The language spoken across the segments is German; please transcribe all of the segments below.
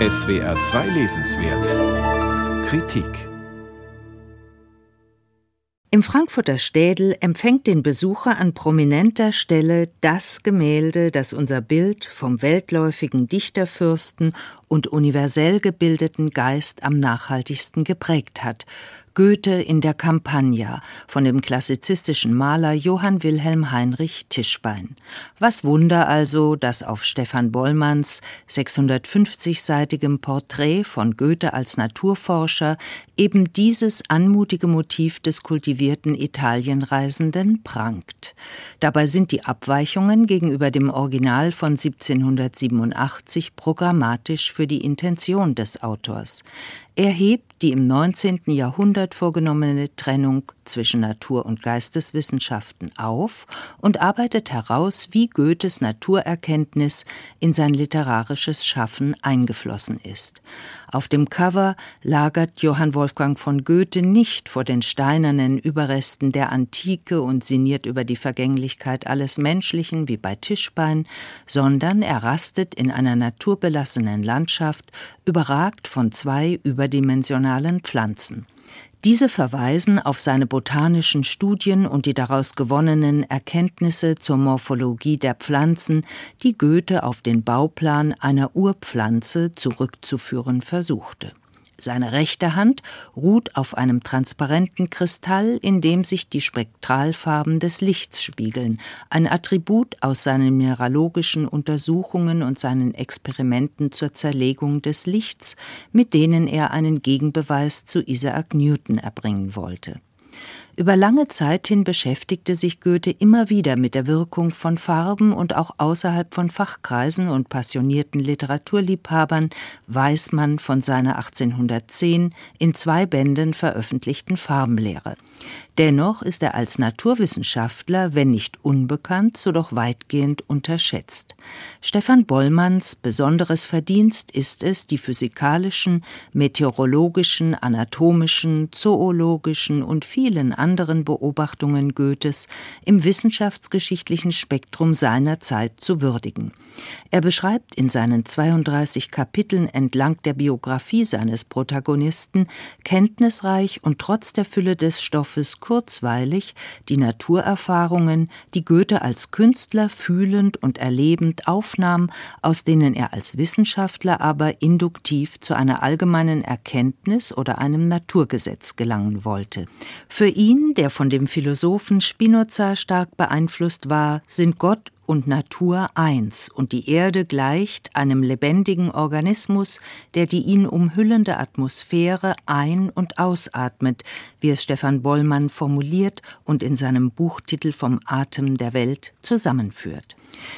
SWR 2 Lesenswert. Kritik. Im Frankfurter Städel empfängt den Besucher an prominenter Stelle das Gemälde, das unser Bild vom weltläufigen Dichterfürsten und universell gebildeten Geist am nachhaltigsten geprägt hat, Goethe in der Campagna von dem klassizistischen Maler Johann Wilhelm Heinrich Tischbein. Was Wunder also, dass auf Stefan Bollmanns 650-seitigem Porträt von Goethe als Naturforscher eben dieses anmutige Motiv des kultivierten Italienreisenden prangt. Dabei sind die Abweichungen gegenüber dem Original von 1787 programmatisch für die Intention des Autors. Er hebt die im 19. Jahrhundert vorgenommene Trennung zwischen Natur- und Geisteswissenschaften auf und arbeitet heraus, wie Goethes Naturerkenntnis in sein literarisches Schaffen eingeflossen ist. Auf dem Cover lagert Johann Wolfgang von Goethe nicht vor den steinernen Überresten der Antike und sinniert über die Vergänglichkeit alles Menschlichen wie bei Tischbein, sondern er rastet in einer naturbelassenen Landschaft, überragt von zwei überdimensionalen Pflanzen. Diese verweisen auf seine botanischen Studien und die daraus gewonnenen Erkenntnisse zur Morphologie der Pflanzen, die Goethe auf den Bauplan einer Urpflanze zurückzuführen versuchte. Seine rechte Hand ruht auf einem transparenten Kristall, in dem sich die Spektralfarben des Lichts spiegeln, ein Attribut aus seinen mineralogischen Untersuchungen und seinen Experimenten zur Zerlegung des Lichts, mit denen er einen Gegenbeweis zu Isaac Newton erbringen wollte. Über lange Zeit hin beschäftigte sich Goethe immer wieder mit der Wirkung von Farben und auch außerhalb von Fachkreisen und passionierten Literaturliebhabern weiß man von seiner 1810 in zwei Bänden veröffentlichten Farbenlehre. Dennoch ist er als Naturwissenschaftler, wenn nicht unbekannt, so doch weitgehend unterschätzt. Stefan Bollmanns besonderes Verdienst ist es, die physikalischen, meteorologischen, anatomischen, zoologischen und vielen anderen Beobachtungen Goethes im wissenschaftsgeschichtlichen Spektrum seiner Zeit zu würdigen. Er beschreibt in seinen 32 Kapiteln entlang der Biografie seines Protagonisten kenntnisreich und trotz der Fülle des Stoffes kurzweilig die Naturerfahrungen, die Goethe als Künstler fühlend und erlebend aufnahm, aus denen er als Wissenschaftler aber induktiv zu einer allgemeinen Erkenntnis oder einem Naturgesetz gelangen wollte. Für ihn, der von dem Philosophen Spinoza stark beeinflusst war, sind Gott und Natur eins, und die Erde gleicht einem lebendigen Organismus, der die ihn umhüllende Atmosphäre ein- und ausatmet, wie es Stefan Bollmann formuliert und in seinem Buchtitel Vom Atem der Welt zusammenführt.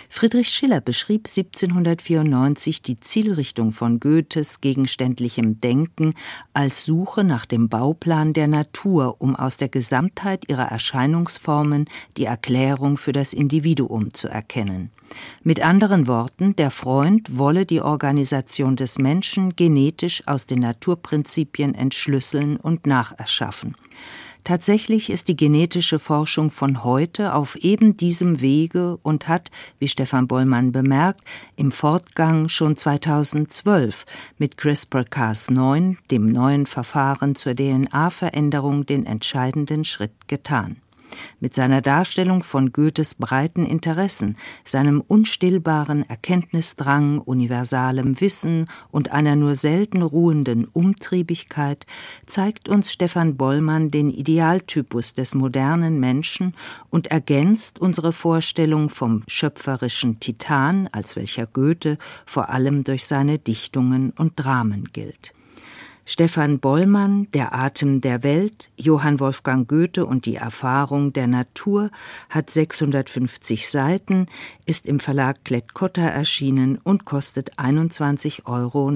Friedrich Schiller beschrieb 1794 die Zielrichtung von Goethes gegenständlichem Denken als Suche nach dem Bauplan der Natur, um aus der Gesamtheit ihrer Erscheinungsformen die Erklärung für das Individuum zu erkennen. Mit anderen Worten, der Freund wolle die Organisation des Menschen genetisch aus den Naturprinzipien entschlüsseln und nacherschaffen. Tatsächlich ist die genetische Forschung von heute auf eben diesem Wege und hat, wie Stefan Bollmann bemerkt, im Fortgang schon 2012 mit CRISPR-Cas9, dem neuen Verfahren zur DNA-Veränderung, den entscheidenden Schritt getan mit seiner Darstellung von Goethes breiten Interessen, seinem unstillbaren Erkenntnisdrang, universalem Wissen und einer nur selten ruhenden Umtriebigkeit zeigt uns Stefan Bollmann den Idealtypus des modernen Menschen und ergänzt unsere Vorstellung vom schöpferischen Titan, als welcher Goethe vor allem durch seine Dichtungen und Dramen gilt. Stefan Bollmann, Der Atem der Welt, Johann Wolfgang Goethe und die Erfahrung der Natur hat 650 Seiten, ist im Verlag Klett-Cotta erschienen und kostet 21,99 Euro.